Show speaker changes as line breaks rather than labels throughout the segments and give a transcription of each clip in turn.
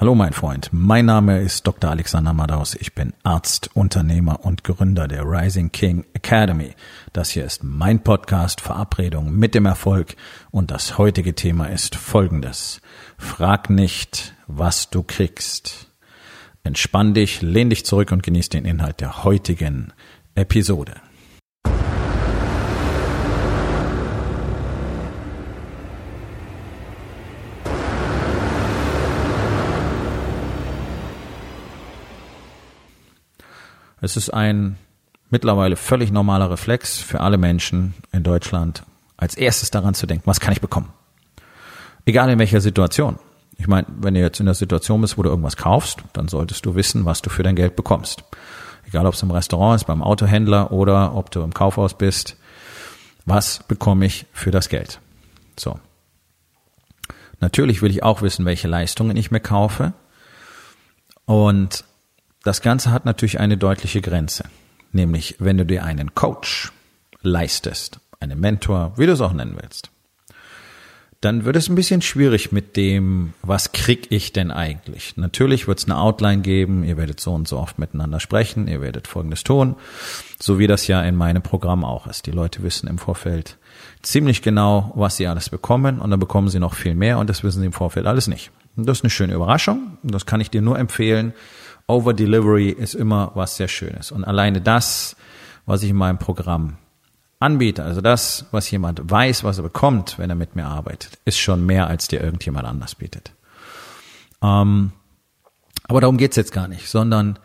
Hallo mein Freund, mein Name ist Dr. Alexander Madaus. Ich bin Arzt, Unternehmer und Gründer der Rising King Academy. Das hier ist mein Podcast Verabredung mit dem Erfolg und das heutige Thema ist folgendes. Frag nicht, was du kriegst. Entspann dich, lehn dich zurück und genieß den Inhalt der heutigen Episode. Es ist ein mittlerweile völlig normaler Reflex für alle Menschen in Deutschland, als erstes daran zu denken, was kann ich bekommen? Egal in welcher Situation. Ich meine, wenn du jetzt in der Situation bist, wo du irgendwas kaufst, dann solltest du wissen, was du für dein Geld bekommst. Egal, ob es im Restaurant ist, beim Autohändler oder ob du im Kaufhaus bist. Was bekomme ich für das Geld? So. Natürlich will ich auch wissen, welche Leistungen ich mir kaufe. Und das Ganze hat natürlich eine deutliche Grenze. Nämlich, wenn du dir einen Coach leistest, einen Mentor, wie du es auch nennen willst, dann wird es ein bisschen schwierig mit dem, was krieg ich denn eigentlich? Natürlich wird es eine Outline geben, ihr werdet so und so oft miteinander sprechen, ihr werdet Folgendes tun, so wie das ja in meinem Programm auch ist. Die Leute wissen im Vorfeld ziemlich genau, was sie alles bekommen und dann bekommen sie noch viel mehr und das wissen sie im Vorfeld alles nicht. Das ist eine schöne Überraschung das kann ich dir nur empfehlen, Over Delivery ist immer was sehr Schönes. Und alleine das, was ich in meinem Programm anbiete, also das, was jemand weiß, was er bekommt, wenn er mit mir arbeitet, ist schon mehr, als dir irgendjemand anders bietet. Ähm, aber darum geht's jetzt gar nicht, sondern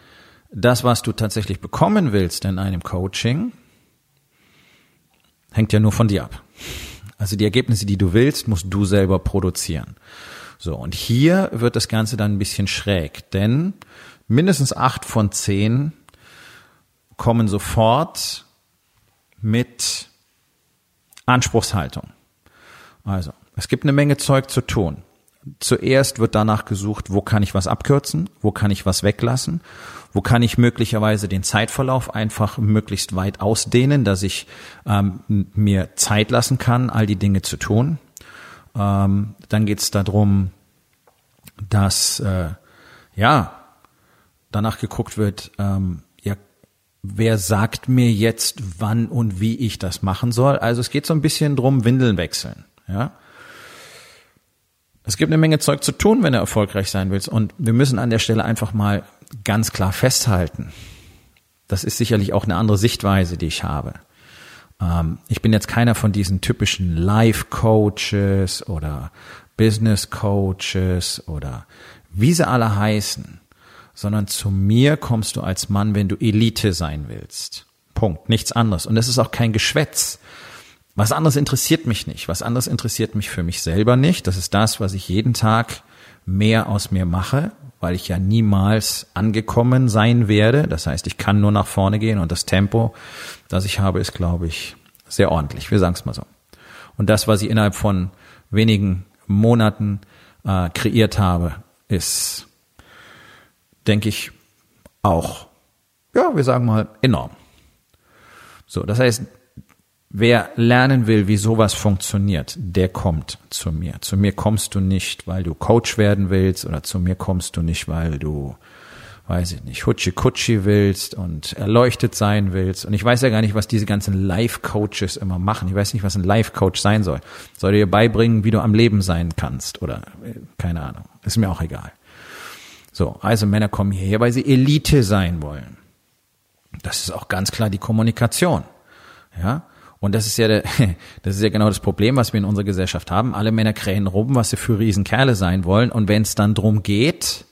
das, was du tatsächlich bekommen willst in einem Coaching, hängt ja nur von dir ab. Also die Ergebnisse, die du willst, musst du selber produzieren. So, und hier wird das Ganze dann ein bisschen schräg, denn mindestens acht von zehn kommen sofort mit Anspruchshaltung. Also, es gibt eine Menge Zeug zu tun. Zuerst wird danach gesucht, wo kann ich was abkürzen, wo kann ich was weglassen, wo kann ich möglicherweise den Zeitverlauf einfach möglichst weit ausdehnen, dass ich ähm, mir Zeit lassen kann, all die Dinge zu tun. Ähm, dann geht es darum, dass äh, ja danach geguckt wird, ähm, ja, wer sagt mir jetzt, wann und wie ich das machen soll? Also es geht so ein bisschen drum, Windeln wechseln, ja. Es gibt eine Menge Zeug zu tun, wenn du erfolgreich sein willst. Und wir müssen an der Stelle einfach mal ganz klar festhalten. Das ist sicherlich auch eine andere Sichtweise, die ich habe. Ähm, ich bin jetzt keiner von diesen typischen Life-Coaches oder Business-Coaches oder wie sie alle heißen sondern zu mir kommst du als Mann, wenn du Elite sein willst. Punkt. Nichts anderes. Und das ist auch kein Geschwätz. Was anderes interessiert mich nicht. Was anderes interessiert mich für mich selber nicht. Das ist das, was ich jeden Tag mehr aus mir mache, weil ich ja niemals angekommen sein werde. Das heißt, ich kann nur nach vorne gehen und das Tempo, das ich habe, ist, glaube ich, sehr ordentlich. Wir sagen es mal so. Und das, was ich innerhalb von wenigen Monaten äh, kreiert habe, ist denke ich, auch, ja, wir sagen mal, enorm. So, das heißt, wer lernen will, wie sowas funktioniert, der kommt zu mir. Zu mir kommst du nicht, weil du Coach werden willst oder zu mir kommst du nicht, weil du, weiß ich nicht, Hutschi-Kutschi willst und erleuchtet sein willst. Und ich weiß ja gar nicht, was diese ganzen Life-Coaches immer machen. Ich weiß nicht, was ein Life-Coach sein soll. Soll dir beibringen, wie du am Leben sein kannst oder äh, keine Ahnung. Ist mir auch egal. So, also Männer kommen hierher, weil sie Elite sein wollen. Das ist auch ganz klar die Kommunikation. Ja, und das ist ja, der, das ist ja genau das Problem, was wir in unserer Gesellschaft haben. Alle Männer krähen rum, was sie für Riesenkerle sein wollen. Und wenn es dann drum geht,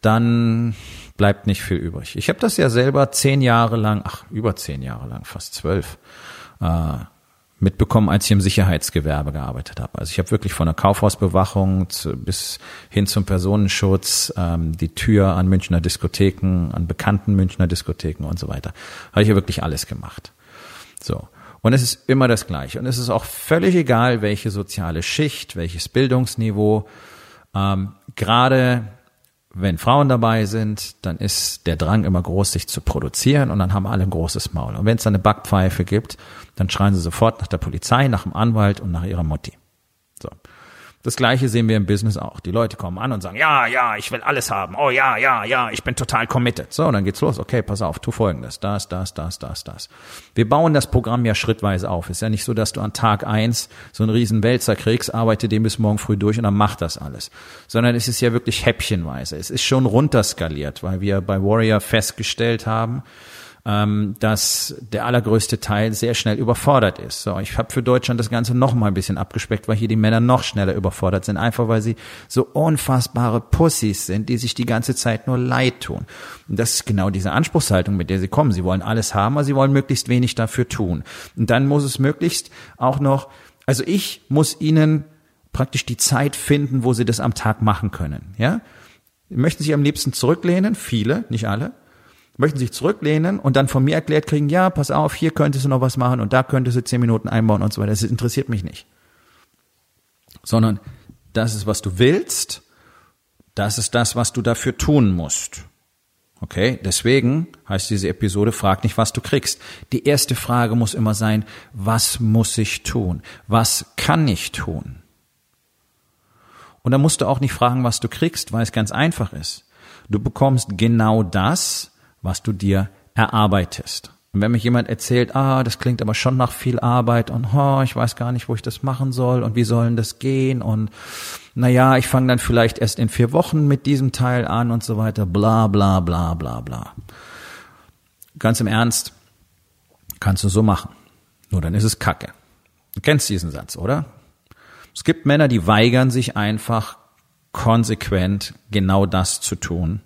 dann bleibt nicht viel übrig. Ich habe das ja selber zehn Jahre lang, ach über zehn Jahre lang, fast zwölf, äh, mitbekommen, als ich im Sicherheitsgewerbe gearbeitet habe. Also ich habe wirklich von der Kaufhausbewachung zu, bis hin zum Personenschutz ähm, die Tür an Münchner Diskotheken, an bekannten Münchner Diskotheken und so weiter. Habe ich ja wirklich alles gemacht. So. Und es ist immer das Gleiche. Und es ist auch völlig egal, welche soziale Schicht, welches Bildungsniveau. Ähm, Gerade wenn Frauen dabei sind, dann ist der Drang immer groß, sich zu produzieren und dann haben alle ein großes Maul. Und wenn es dann eine Backpfeife gibt, dann schreien sie sofort nach der Polizei, nach dem Anwalt und nach ihrer Mutti. Das gleiche sehen wir im Business auch. Die Leute kommen an und sagen, ja, ja, ich will alles haben. Oh ja, ja, ja, ich bin total committed. So, dann geht's los. Okay, pass auf, tu folgendes. Das, das, das, das, das. Wir bauen das Programm ja schrittweise auf. Ist ja nicht so, dass du an Tag eins so einen riesen Wälzer kriegst, arbeite den bis morgen früh durch und dann mach das alles. Sondern es ist ja wirklich häppchenweise. Es ist schon runterskaliert, weil wir bei Warrior festgestellt haben, ähm, dass der allergrößte Teil sehr schnell überfordert ist. So, ich habe für Deutschland das Ganze noch mal ein bisschen abgespeckt, weil hier die Männer noch schneller überfordert sind, einfach weil sie so unfassbare Pussys sind, die sich die ganze Zeit nur leid tun. Und das ist genau diese Anspruchshaltung, mit der sie kommen. Sie wollen alles haben, aber sie wollen möglichst wenig dafür tun. Und dann muss es möglichst auch noch, also ich muss ihnen praktisch die Zeit finden, wo sie das am Tag machen können. Ja, möchten sich am liebsten zurücklehnen, viele, nicht alle möchten sich zurücklehnen und dann von mir erklärt kriegen, ja, pass auf, hier könntest du noch was machen und da könntest du zehn Minuten einbauen und so weiter. Das interessiert mich nicht. Sondern das ist, was du willst, das ist das, was du dafür tun musst. Okay, deswegen heißt diese Episode, frag nicht, was du kriegst. Die erste Frage muss immer sein, was muss ich tun? Was kann ich tun? Und da musst du auch nicht fragen, was du kriegst, weil es ganz einfach ist. Du bekommst genau das, was du dir erarbeitest. Und wenn mich jemand erzählt, ah, das klingt aber schon nach viel Arbeit und oh, ich weiß gar nicht, wo ich das machen soll und wie sollen das gehen und naja, ich fange dann vielleicht erst in vier Wochen mit diesem Teil an und so weiter, bla bla bla bla bla. Ganz im Ernst, kannst du so machen. Nur dann ist es Kacke. Du kennst diesen Satz, oder? Es gibt Männer, die weigern sich einfach konsequent genau das zu tun,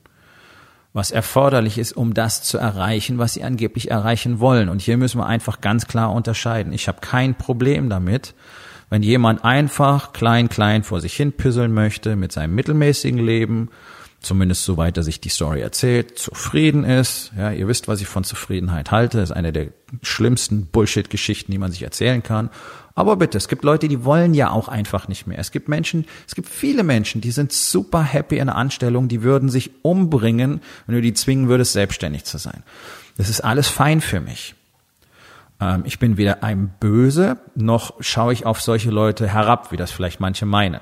was erforderlich ist, um das zu erreichen, was sie angeblich erreichen wollen. Und hier müssen wir einfach ganz klar unterscheiden. Ich habe kein Problem damit, wenn jemand einfach klein, klein vor sich hin püsseln möchte mit seinem mittelmäßigen Leben, zumindest soweit er sich die Story erzählt, zufrieden ist. Ja, ihr wisst, was ich von Zufriedenheit halte. Das ist eine der schlimmsten Bullshit-Geschichten, die man sich erzählen kann. Aber bitte, es gibt Leute, die wollen ja auch einfach nicht mehr. Es gibt Menschen, es gibt viele Menschen, die sind super happy in der Anstellung, die würden sich umbringen, wenn du die zwingen würdest, selbstständig zu sein. Das ist alles fein für mich. Ähm, ich bin weder einem böse, noch schaue ich auf solche Leute herab, wie das vielleicht manche meinen.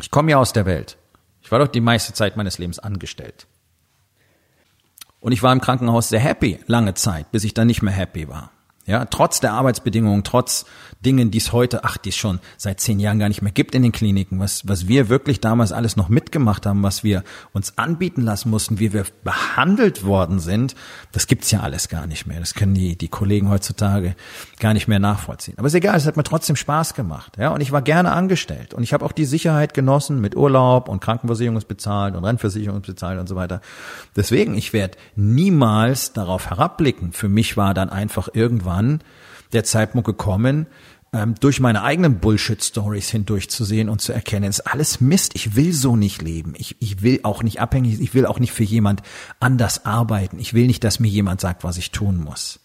Ich komme ja aus der Welt. Ich war doch die meiste Zeit meines Lebens angestellt. Und ich war im Krankenhaus sehr happy, lange Zeit, bis ich dann nicht mehr happy war. Ja, trotz der Arbeitsbedingungen, trotz Dingen, die es heute, ach, die es schon seit zehn Jahren gar nicht mehr gibt in den Kliniken, was, was wir wirklich damals alles noch mitgemacht haben, was wir uns anbieten lassen mussten, wie wir behandelt worden sind, das gibt's ja alles gar nicht mehr. Das können die, die Kollegen heutzutage gar nicht mehr nachvollziehen. Aber ist egal, es hat mir trotzdem Spaß gemacht. Ja, und ich war gerne angestellt. Und ich habe auch die Sicherheit genossen mit Urlaub und Krankenversicherung ist bezahlt und Rentenversicherung ist bezahlt und so weiter. Deswegen, ich werde niemals darauf herabblicken. Für mich war dann einfach irgendwann irgendwann der Zeitpunkt gekommen, ähm, durch meine eigenen Bullshit-Stories hindurchzusehen und zu erkennen, es ist alles Mist, ich will so nicht leben. Ich, ich will auch nicht abhängig, ich will auch nicht für jemand anders arbeiten. Ich will nicht, dass mir jemand sagt, was ich tun muss.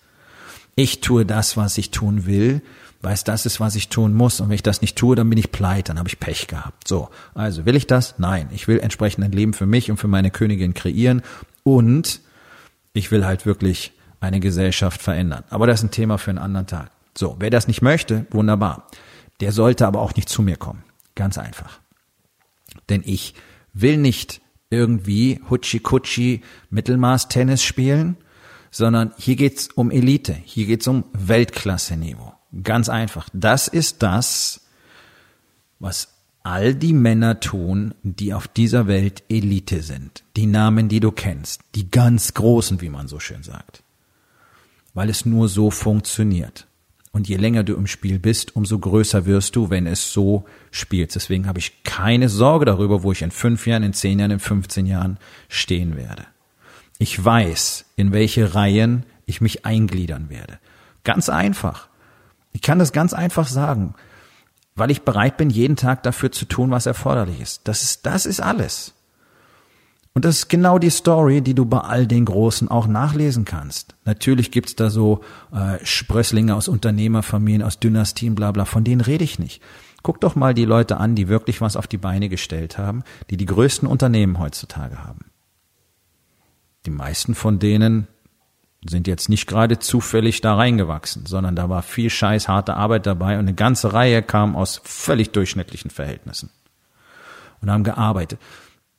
Ich tue das, was ich tun will, weil es das ist, was ich tun muss. Und wenn ich das nicht tue, dann bin ich pleite, dann habe ich Pech gehabt. So, also will ich das? Nein. Ich will entsprechend ein Leben für mich und für meine Königin kreieren. Und ich will halt wirklich eine Gesellschaft verändern. Aber das ist ein Thema für einen anderen Tag. So, wer das nicht möchte, wunderbar. Der sollte aber auch nicht zu mir kommen. Ganz einfach. Denn ich will nicht irgendwie Hutschi-Kutschi Mittelmaß-Tennis spielen, sondern hier geht's um Elite, hier geht's um Weltklasse-Niveau. Ganz einfach. Das ist das, was all die Männer tun, die auf dieser Welt Elite sind. Die Namen, die du kennst. Die ganz Großen, wie man so schön sagt weil es nur so funktioniert. Und je länger du im Spiel bist, umso größer wirst du, wenn es so spielst. Deswegen habe ich keine Sorge darüber, wo ich in fünf Jahren, in zehn Jahren, in 15 Jahren stehen werde. Ich weiß, in welche Reihen ich mich eingliedern werde. Ganz einfach. Ich kann das ganz einfach sagen, weil ich bereit bin, jeden Tag dafür zu tun, was erforderlich ist. Das ist, das ist alles. Und das ist genau die Story, die du bei all den Großen auch nachlesen kannst. Natürlich gibt's da so äh, Sprösslinge aus Unternehmerfamilien, aus Dynastien, bla bla, von denen rede ich nicht. Guck doch mal die Leute an, die wirklich was auf die Beine gestellt haben, die die größten Unternehmen heutzutage haben. Die meisten von denen sind jetzt nicht gerade zufällig da reingewachsen, sondern da war viel scheiß harte Arbeit dabei und eine ganze Reihe kam aus völlig durchschnittlichen Verhältnissen und haben gearbeitet.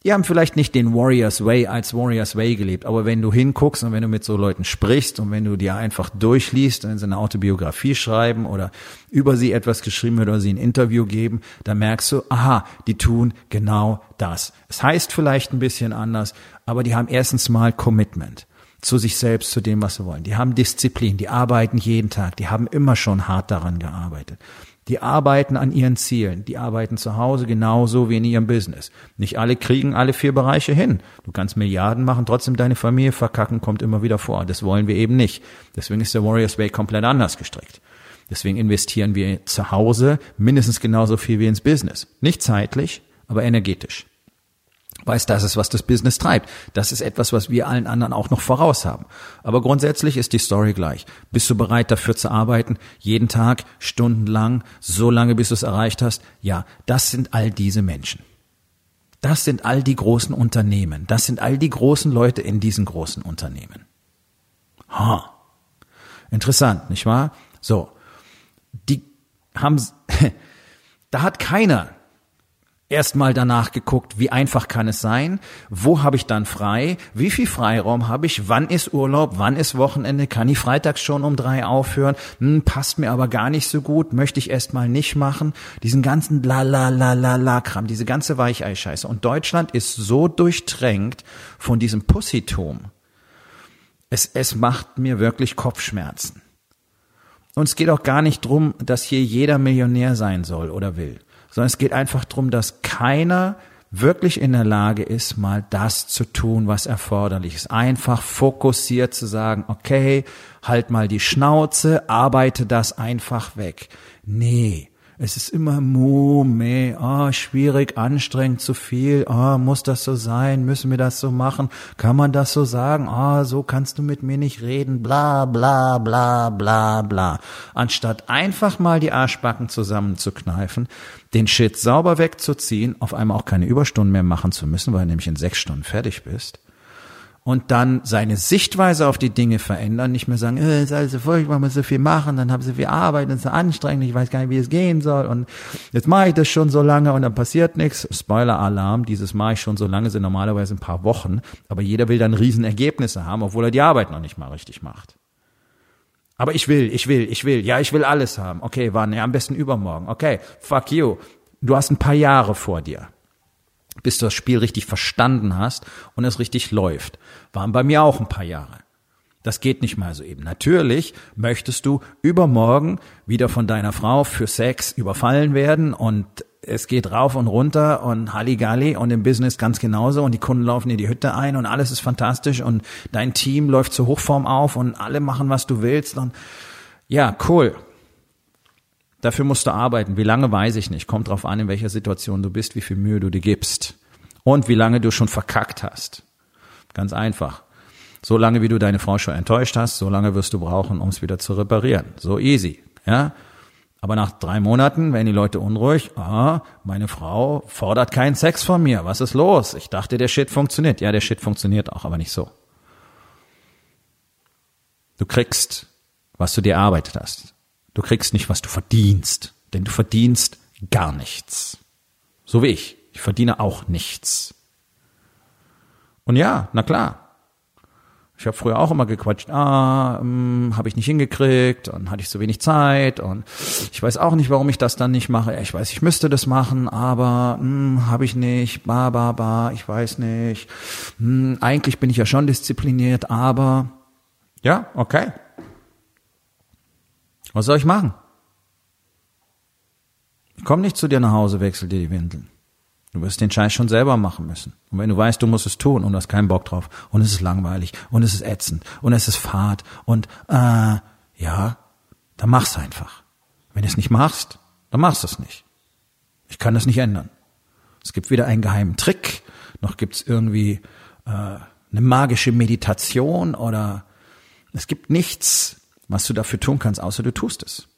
Die haben vielleicht nicht den Warriors Way als Warriors Way gelebt, aber wenn du hinguckst und wenn du mit so Leuten sprichst und wenn du dir einfach durchliest, wenn sie eine Autobiografie schreiben oder über sie etwas geschrieben wird oder sie ein Interview geben, dann merkst du, aha, die tun genau das. Es heißt vielleicht ein bisschen anders, aber die haben erstens mal Commitment zu sich selbst, zu dem, was sie wollen. Die haben Disziplin, die arbeiten jeden Tag, die haben immer schon hart daran gearbeitet. Die arbeiten an ihren Zielen, die arbeiten zu Hause genauso wie in ihrem Business. Nicht alle kriegen alle vier Bereiche hin. Du kannst Milliarden machen, trotzdem deine Familie verkacken, kommt immer wieder vor. Das wollen wir eben nicht. Deswegen ist der Warriors Way komplett anders gestrickt. Deswegen investieren wir zu Hause mindestens genauso viel wie ins Business. Nicht zeitlich, aber energetisch weiß, das ist, was das Business treibt. Das ist etwas, was wir allen anderen auch noch voraus haben. Aber grundsätzlich ist die Story gleich. Bist du bereit dafür zu arbeiten? Jeden Tag, stundenlang, so lange, bis du es erreicht hast? Ja, das sind all diese Menschen. Das sind all die großen Unternehmen. Das sind all die großen Leute in diesen großen Unternehmen. Ha. Interessant, nicht wahr? So. Die haben, da hat keiner erstmal danach geguckt, wie einfach kann es sein, wo habe ich dann frei, wie viel Freiraum habe ich, wann ist Urlaub, wann ist Wochenende, kann ich freitags schon um drei aufhören, hm, passt mir aber gar nicht so gut, möchte ich erstmal nicht machen, diesen ganzen la la la la la Kram, diese ganze Weicheischeiße. Und Deutschland ist so durchtränkt von diesem Pussitum. Es, es macht mir wirklich Kopfschmerzen. Und es geht auch gar nicht drum, dass hier jeder Millionär sein soll oder will sondern es geht einfach darum, dass keiner wirklich in der Lage ist, mal das zu tun, was erforderlich ist. Einfach fokussiert zu sagen, okay, halt mal die Schnauze, arbeite das einfach weg. Nee, es ist immer mu, meh, ah, schwierig, anstrengend, zu viel, ah, muss das so sein, müssen wir das so machen, kann man das so sagen, ah, so kannst du mit mir nicht reden, bla, bla, bla, bla, bla. Anstatt einfach mal die Arschbacken zusammenzukneifen, den Shit sauber wegzuziehen, auf einmal auch keine Überstunden mehr machen zu müssen, weil du nämlich in sechs Stunden fertig bist und dann seine Sichtweise auf die Dinge verändern, nicht mehr sagen, äh, ist alles so furchtbar, muss so viel machen, dann haben sie viel Arbeit, das ist so anstrengend, ich weiß gar nicht, wie es gehen soll und jetzt mache ich das schon so lange und dann passiert nichts. Spoiler-Alarm, dieses mache ich schon so lange, sind normalerweise ein paar Wochen, aber jeder will dann Riesenergebnisse haben, obwohl er die Arbeit noch nicht mal richtig macht. Aber ich will, ich will, ich will, ja, ich will alles haben. Okay, wann? Ja, am besten übermorgen. Okay, fuck you. Du hast ein paar Jahre vor dir bis du das Spiel richtig verstanden hast und es richtig läuft. Waren bei mir auch ein paar Jahre. Das geht nicht mal so eben. Natürlich möchtest du übermorgen wieder von deiner Frau für Sex überfallen werden und es geht rauf und runter und Halligalli und im Business ganz genauso und die Kunden laufen in die Hütte ein und alles ist fantastisch und dein Team läuft zur Hochform auf und alle machen, was du willst und ja, cool. Dafür musst du arbeiten. Wie lange weiß ich nicht. Kommt drauf an, in welcher Situation du bist, wie viel Mühe du dir gibst. Und wie lange du schon verkackt hast. Ganz einfach. So lange, wie du deine Frau schon enttäuscht hast, so lange wirst du brauchen, um es wieder zu reparieren. So easy. Ja? Aber nach drei Monaten werden die Leute unruhig. Ah, meine Frau fordert keinen Sex von mir. Was ist los? Ich dachte, der Shit funktioniert. Ja, der Shit funktioniert auch, aber nicht so. Du kriegst, was du dir erarbeitet hast. Du kriegst nicht, was du verdienst, denn du verdienst gar nichts. So wie ich. Ich verdiene auch nichts. Und ja, na klar. Ich habe früher auch immer gequatscht, ah, hm, habe ich nicht hingekriegt und hatte ich so wenig Zeit und ich weiß auch nicht, warum ich das dann nicht mache. Ich weiß, ich müsste das machen, aber hm, habe ich nicht, ba, ba, ba, ich weiß nicht. Hm, eigentlich bin ich ja schon diszipliniert, aber ja, okay. Was soll ich machen? Ich komm nicht zu dir nach Hause, wechsel dir die Windeln. Du wirst den Scheiß schon selber machen müssen. Und wenn du weißt, du musst es tun und hast keinen Bock drauf und es ist langweilig und es ist ätzend und es ist fad und äh, ja, dann mach's einfach. Wenn du es nicht machst, dann machst du es nicht. Ich kann das nicht ändern. Es gibt weder einen geheimen Trick, noch gibt's irgendwie äh, eine magische Meditation oder es gibt nichts, was du dafür tun kannst, außer du tust es.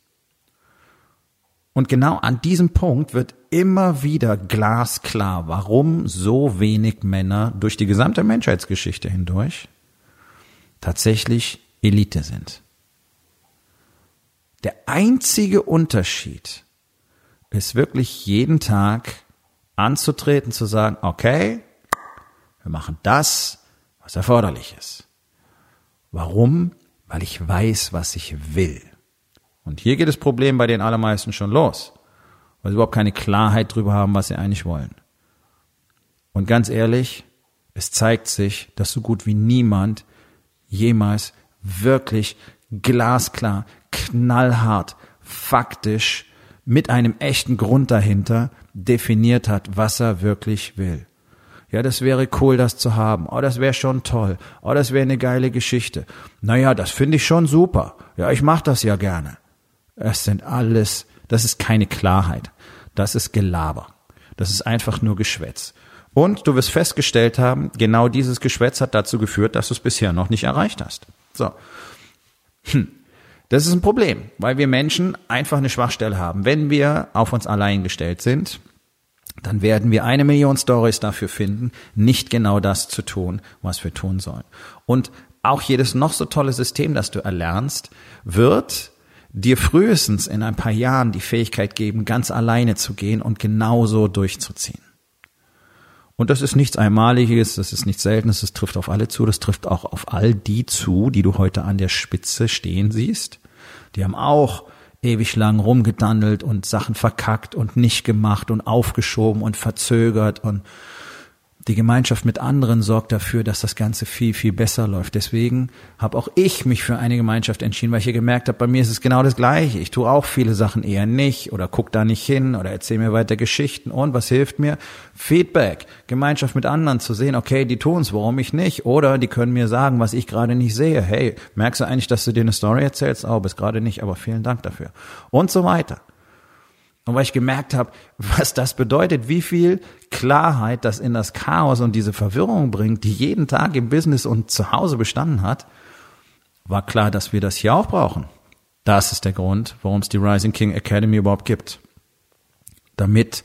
Und genau an diesem Punkt wird immer wieder glasklar, warum so wenig Männer durch die gesamte Menschheitsgeschichte hindurch tatsächlich Elite sind. Der einzige Unterschied ist wirklich jeden Tag anzutreten, zu sagen, okay, wir machen das, was erforderlich ist. Warum? Weil ich weiß, was ich will. Und hier geht das Problem bei den allermeisten schon los, weil sie überhaupt keine Klarheit darüber haben, was sie eigentlich wollen. Und ganz ehrlich, es zeigt sich, dass so gut wie niemand jemals wirklich glasklar, knallhart, faktisch, mit einem echten Grund dahinter definiert hat, was er wirklich will. Ja, das wäre cool, das zu haben. Oh, das wäre schon toll. Oh, das wäre eine geile Geschichte. Naja, das finde ich schon super. Ja, ich mache das ja gerne. Es sind alles, das ist keine Klarheit. Das ist Gelaber. Das ist einfach nur Geschwätz. Und du wirst festgestellt haben, genau dieses Geschwätz hat dazu geführt, dass du es bisher noch nicht erreicht hast. So. Hm. Das ist ein Problem, weil wir Menschen einfach eine Schwachstelle haben. Wenn wir auf uns allein gestellt sind, dann werden wir eine Million Stories dafür finden, nicht genau das zu tun, was wir tun sollen. Und auch jedes noch so tolle System, das du erlernst, wird dir frühestens in ein paar Jahren die Fähigkeit geben, ganz alleine zu gehen und genauso durchzuziehen. Und das ist nichts Einmaliges, das ist nichts Seltenes, das trifft auf alle zu, das trifft auch auf all die zu, die du heute an der Spitze stehen siehst. Die haben auch ewig lang rumgedandelt und Sachen verkackt und nicht gemacht und aufgeschoben und verzögert und die Gemeinschaft mit anderen sorgt dafür, dass das Ganze viel, viel besser läuft. Deswegen habe auch ich mich für eine Gemeinschaft entschieden, weil ich hier gemerkt habe, bei mir ist es genau das Gleiche. Ich tue auch viele Sachen eher nicht oder guck da nicht hin oder erzähle mir weiter Geschichten. Und was hilft mir? Feedback, Gemeinschaft mit anderen zu sehen, okay, die tun's, warum ich nicht? Oder die können mir sagen, was ich gerade nicht sehe. Hey, merkst du eigentlich, dass du dir eine Story erzählst? Oh, bis gerade nicht, aber vielen Dank dafür. Und so weiter. Und weil ich gemerkt habe, was das bedeutet, wie viel Klarheit das in das Chaos und diese Verwirrung bringt, die jeden Tag im Business und zu Hause bestanden hat, war klar, dass wir das hier auch brauchen. Das ist der Grund, warum es die Rising King Academy überhaupt gibt. Damit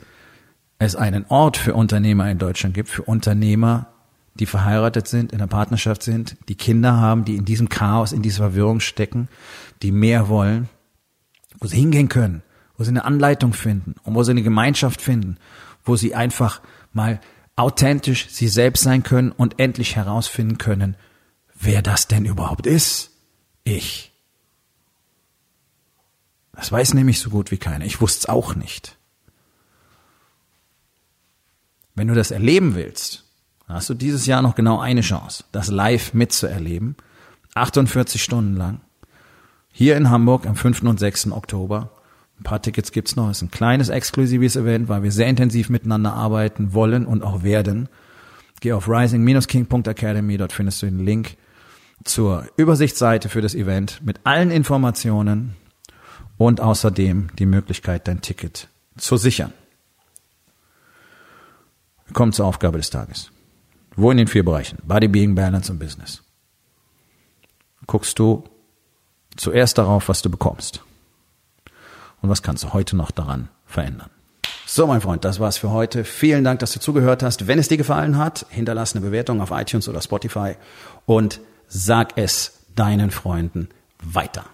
es einen Ort für Unternehmer in Deutschland gibt, für Unternehmer, die verheiratet sind, in der Partnerschaft sind, die Kinder haben, die in diesem Chaos, in dieser Verwirrung stecken, die mehr wollen, wo sie hingehen können, wo sie eine Anleitung finden und wo sie eine Gemeinschaft finden, wo sie einfach mal authentisch sie selbst sein können und endlich herausfinden können, wer das denn überhaupt ist. Ich. Das weiß nämlich so gut wie keiner. Ich wusste es auch nicht. Wenn du das erleben willst, hast du dieses Jahr noch genau eine Chance, das live mitzuerleben. 48 Stunden lang. Hier in Hamburg am 5. und 6. Oktober. Ein paar Tickets gibt's noch. Es ist ein kleines exklusives Event, weil wir sehr intensiv miteinander arbeiten wollen und auch werden. Geh auf rising-king.academy, dort findest du den Link zur Übersichtsseite für das Event mit allen Informationen und außerdem die Möglichkeit, dein Ticket zu sichern. Wir kommen zur Aufgabe des Tages. Wo in den vier Bereichen? Body, Being, Balance und Business. Guckst du zuerst darauf, was du bekommst und was kannst du heute noch daran verändern. So, mein Freund, das war's für heute. Vielen Dank, dass du zugehört hast. Wenn es dir gefallen hat, hinterlass eine Bewertung auf iTunes oder Spotify und sag es deinen Freunden weiter.